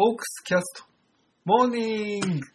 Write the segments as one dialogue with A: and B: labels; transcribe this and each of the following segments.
A: ホークスキャスト、モーニング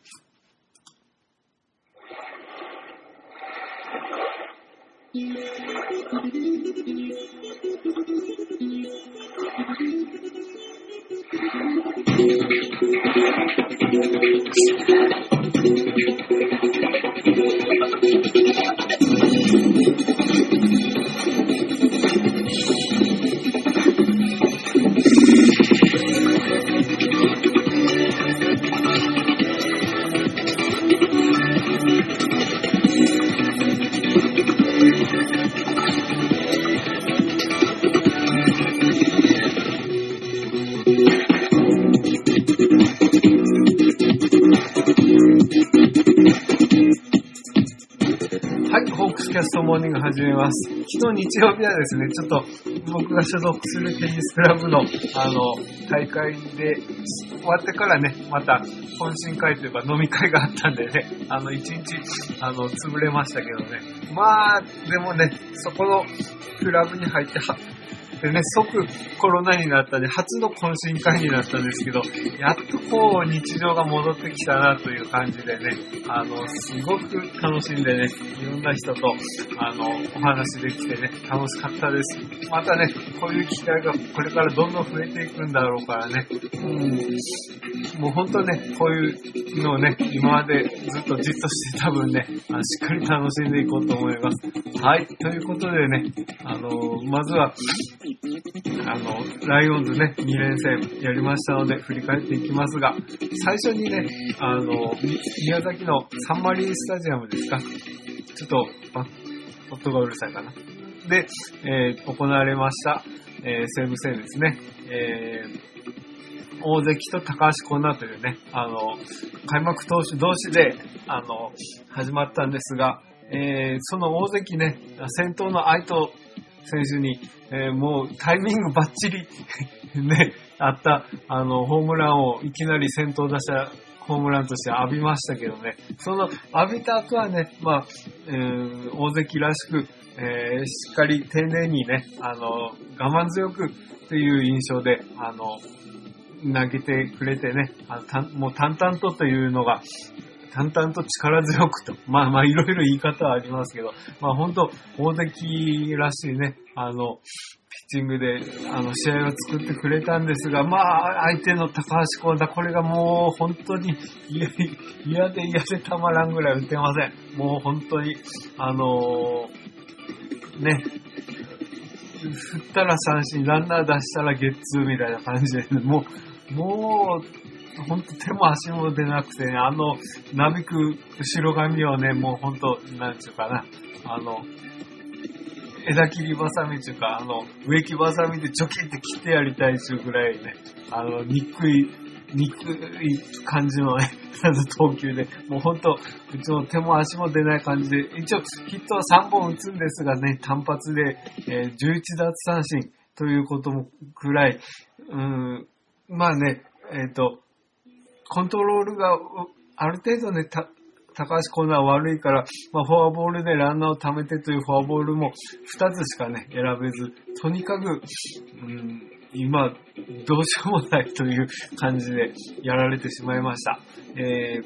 A: ストモーニング始めます。昨日日曜日はですね、ちょっと僕が所属するテニスクラブの、あの、大会で終わってからね、また懇親会というか飲み会があったんでね、あの、一日、あの、潰れましたけどね。まあ、でもね、そこのクラブに入って、でね、即コロナになったんで、初の懇親会になったんですけど、やっとこう、日常が戻ってきたなという感じでね、あの、すごく楽しんでね、いろんな人と、あの、お話できてね、楽しかったです。またね、こういう機会がこれからどんどん増えていくんだろうからね、うん、もう本当ね、こういうのをね、今までずっとじっとしてた分ね、あのしっかり楽しんでいこうと思います。はい、ということでね、あの、まずは、あの、ライオンズね、2連戦やりましたので、振り返っていきますが、最初にね、あの、宮崎のサンマリースタジアムですか？ちょっと、あ音がうるさいかな。で、えー行われました、えー西武戦ですね。えー大関と高橋コーナーというね、あの、開幕投手同士で、あの、始まったんですが、えーその大関ね、先頭の愛斗選手に、えーもうタイミングバッチリ ね、あった、あの、ホームランをいきなり先頭打者、ホームランとして浴びましたけどね、その浴びた後はね、まあ、えー大関らしく、えーしっかり丁寧にね、あの、我慢強くっていう印象で、あの、投げてくれてね、あのたもう淡々とというのが、淡々と力強くと。まあまあいろいろ言い方はありますけど、まあ本当大関らしいね、あの、ピッチングで、あの、試合を作ってくれたんですが、まあ、相手の高橋光太、これがもう本当に嫌で嫌でたまらんぐらい打てません。もう本当に、あのーね、振ったら三振、ランナー出したらゲッツーみたいな感じで、もう、もう、ほんと手も足も出なくてね、あの、なびく後ろ髪をね、もうほんと、なんちゅうかな、あの、枝切りバサミっていうか、あの、植木バサミでチョキって切ってやりたいっていうぐらいね、あの、憎い、憎い感じのね、投球で、もうほんと、うちも手も足も出ない感じで、一応ヒットは3本打つんですがね、単発で、えー11奪三振ということもくらい、うん、まあね、えっ、と、コントロールがある程度ね、た高橋コーナー悪いから、まあ、フォアボールでランナーを貯めてというフォアボールも2つしかね、選べず、とにかく、うん、今、どうしようもないという感じでやられてしまいました。え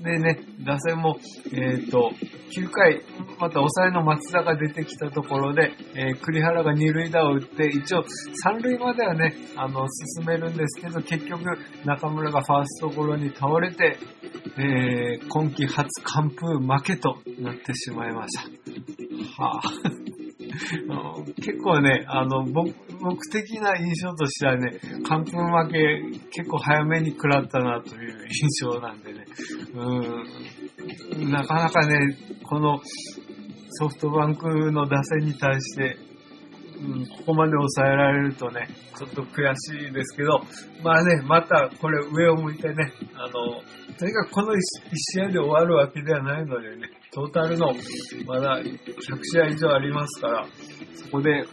A: ー、でね、打線も、えっ、と、9回、また抑えの松田が出てきたところで、えー栗原が二塁打を打って、一応三塁まではね、あの、進めるんですけど、結局中村がファーストゴロに倒れて、えー今季初完封負けとなってしまいました。はあ。結構ね、あの、僕、僕的な印象としてはね、完封負け結構早めに食らったなという印象なんでね、うん、なかなかね、このソフトバンクの打線に対して、うん、ここまで抑えられるとね、ちょっと悔しいですけど、まあね、またこれ上を向いてね、あの、とにかくこの 1, 試合で終わるわけではないのでね、トータルのまだ100試合以上ありますから、そこで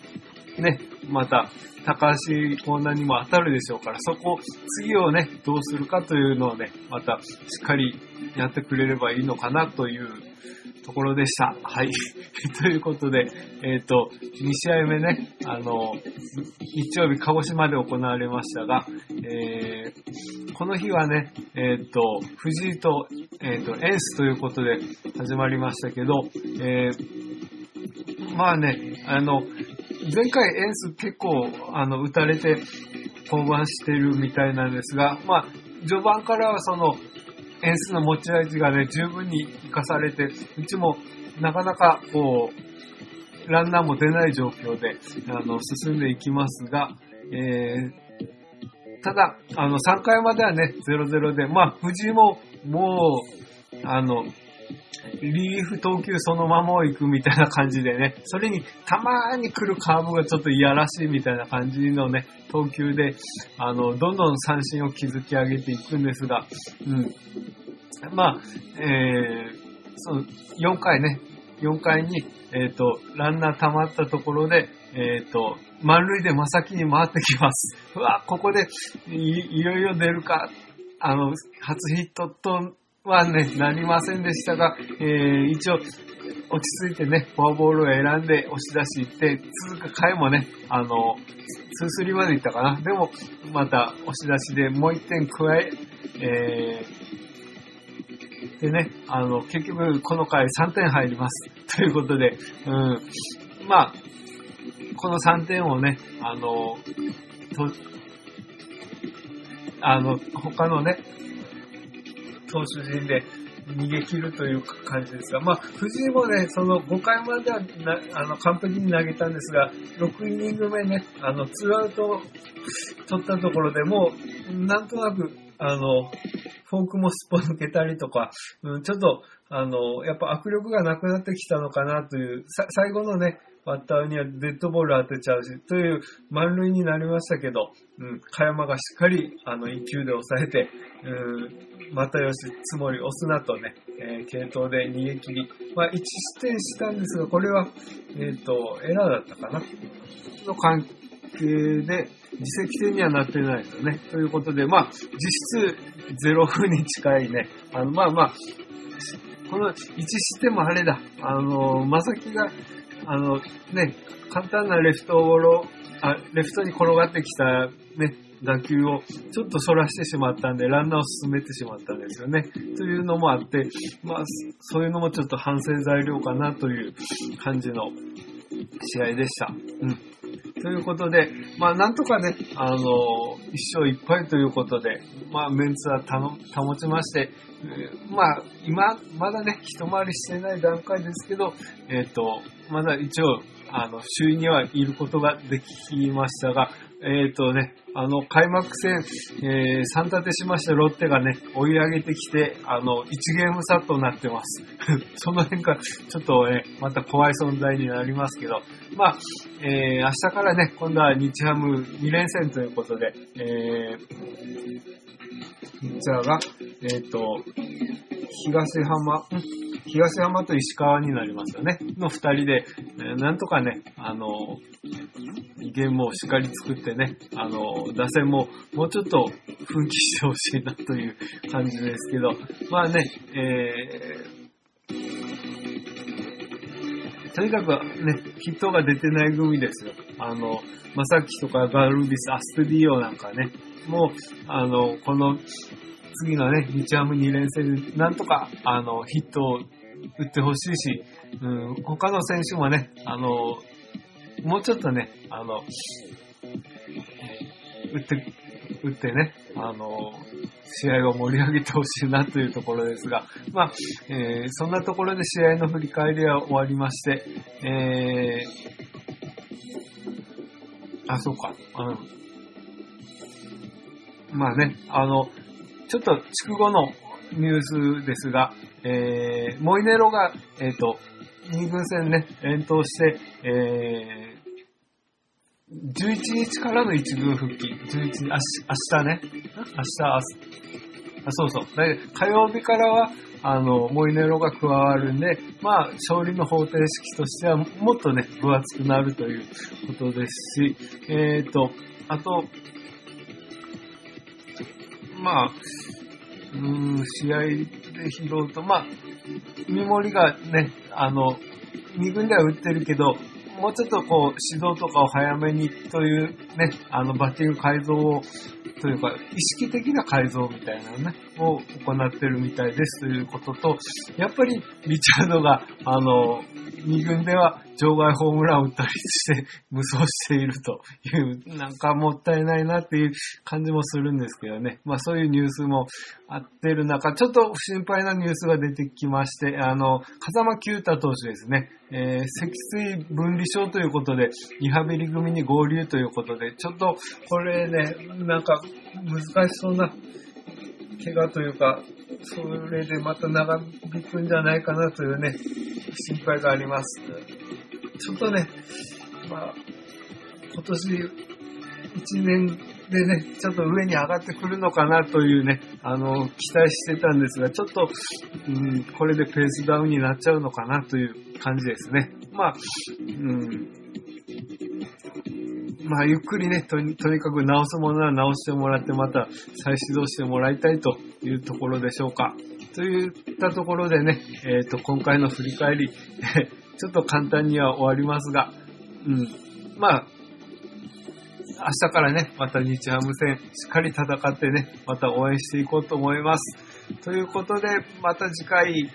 A: ね、また高橋コーナーにも当たるでしょうから、そこ、次をね、どうするかというのをね、またしっかりやってくれればいいのかなというところでした。はい。ということで、えっ、と、2試合目ね、あの、日曜日鹿児島で行われましたが、えー、この日はね、えっ、と、藤井と、えっ、と、エースということで始まりましたけど、えー、まあね、あの、前回エース結構、あの、打たれて降板してるみたいなんですが、まあ、序盤からはその、演出の持ち味がね、十分に活かされて、うちもなかなかこう、ランナーも出ない状況で、あの、進んでいきますが、えー、ただ、あの、3回まではね、0-0で、まあ、藤井も、もう、あの、リリーフ投球そのままを行くみたいな感じでね、それにたまーに来るカーブがちょっといやらしいみたいな感じのね、投球で、あの、どんどん三振を築き上げていくんですが、うん。まあ、えー、その、4回ね、4回に、えっ、ー、と、ランナー溜まったところで、えっ、ー、と、満塁で真先に回ってきます。うわ、ここでい、いよいよ出るか。あの、初ヒットとはね、なりませんでしたが、えー、一応、落ち着いてね、フォアボールを選んで押し出し行って、続く回もね、あの、2-3まで行ったかな。でも、また押し出しでもう1点加え、えー、でね、あの、結局この回3点入ります。ということで、うん、まあ、この3点をね、あの、と、あの、他のね、投手陣で逃げ切るという感じですが、まあ、藤井もね、その5回まではなあの完璧に投げたんですが、6イニング目ね、あの、ツーアウト取ったところでもう、なんとなく、あの、フォークもすっぽ抜けたりとか、うん、ちょっと、あの、やっぱ握力がなくなってきたのかなという、最後のね、バッターにはデッドボール当てちゃうし、という満塁になりましたけど、うん、加山がしっかり、あの、1球で抑えて、うん、またよし、つもり押すなとね、えー、系統で逃げ切り、まあ、1失点したんですが、これは、えっ、ー、と、エラーだったかな。の関係で、自責点にはなってないですよね。ということで、まあ、実質0分に近いね、あの、まあまあ、この1失点もあれだ、あの、まさきが、あの、ね、簡単なレフトゴロ、あ、レフトに転がってきたね、打球をちょっと反らしてしまったんで、ランナーを進めてしまったんですよね。というのもあって、まあ、そういうのもちょっと反省材料かなという感じの試合でした。うん。ということで、まあ、なんとかね、あの、一生いっぱいということで、まあ、メンツは保ちまして、まあ、今、まだね、一回りしてない段階ですけど、えっ、ー、と、まだ一応、あの、周囲にはいることができましたが、えっ、ー、とね、あの、開幕戦、えー、3立てしましたロッテがね、追い上げてきて、あの、1ゲーム差となってます。その辺が、ちょっとね、また怖い存在になりますけど、まあ、えー、明日からね、今度は日ハム2連戦ということで、えー、ピッチャーが、えっ、ー、と、東浜、東浜と石川になりますよね。の二人で、なんとかね、あの、ゲームをしっかり作ってね、あの、打線ももうちょっと奮起してほしいなという感じですけど、まあね、えー、とにかくね、ヒットが出てない組ですよ。あの、まさきとかガルビス、アステディオなんかね、もう、あの、この次のね、日ハム2連戦で、なんとか、あの、ヒットを打ってほしいし、うん、他の選手もね、あの、もうちょっとね、あの、打って、打ってね、あの、試合を盛り上げてほしいなというところですが、まあ、えー、そんなところで試合の振り返りは終わりまして、えー、あ、そうか、うん。まあね、あの、ちょっと筑後のニュースですが、えー、モイネロが、えっ、ー、と、2軍戦ね、連投して、えー、11日からの1軍復帰。11日、明日ね。明日、あ、そうそう。火曜日からは、あの、モイネロが加わるんで、まあ、勝利の方程式としては、もっとね、分厚くなるということですし、えっ、ー、と、あと、まあ、うん、試合で拾うと、まあ、見守りがね、あの、2軍では打ってるけど、もうちょっとこう、指導とかを早めにというね、あの、バッティング改造を、というか、意識的な改造みたいなのね、を行ってるみたいですということと、やっぱりリチャードが、あの、2軍では場外ホームランを打ったりして無双しているという、なんかもったいないなっていう感じもするんですけどね。まあそういうニュースもあってる中、ちょっと心配なニュースが出てきまして、あの、風間球太投手ですね。えー、脊椎分離症ということで、リハビリ組に合流ということで、ちょっとこれね、なんか難しそうな怪我というか、それでまた長引くんじゃないかなというね、心配があります。ちょっとね、まあ、今年1年でね、ちょっと上に上がってくるのかなというね、あの、期待してたんですが、ちょっと、うん、これでペースダウンになっちゃうのかなという感じですね。まあ、うん、まあ、ゆっくりねとに、とにかく直すものは直してもらって、また再始動してもらいたいというところでしょうか。といったところでね、えっ、ー、と、今回の振り返り、ちょっと簡単には終わりますが、うん、まあ、明日からね、また日ハム戦しっかり戦ってね、また応援していこうと思います。ということで、また次回、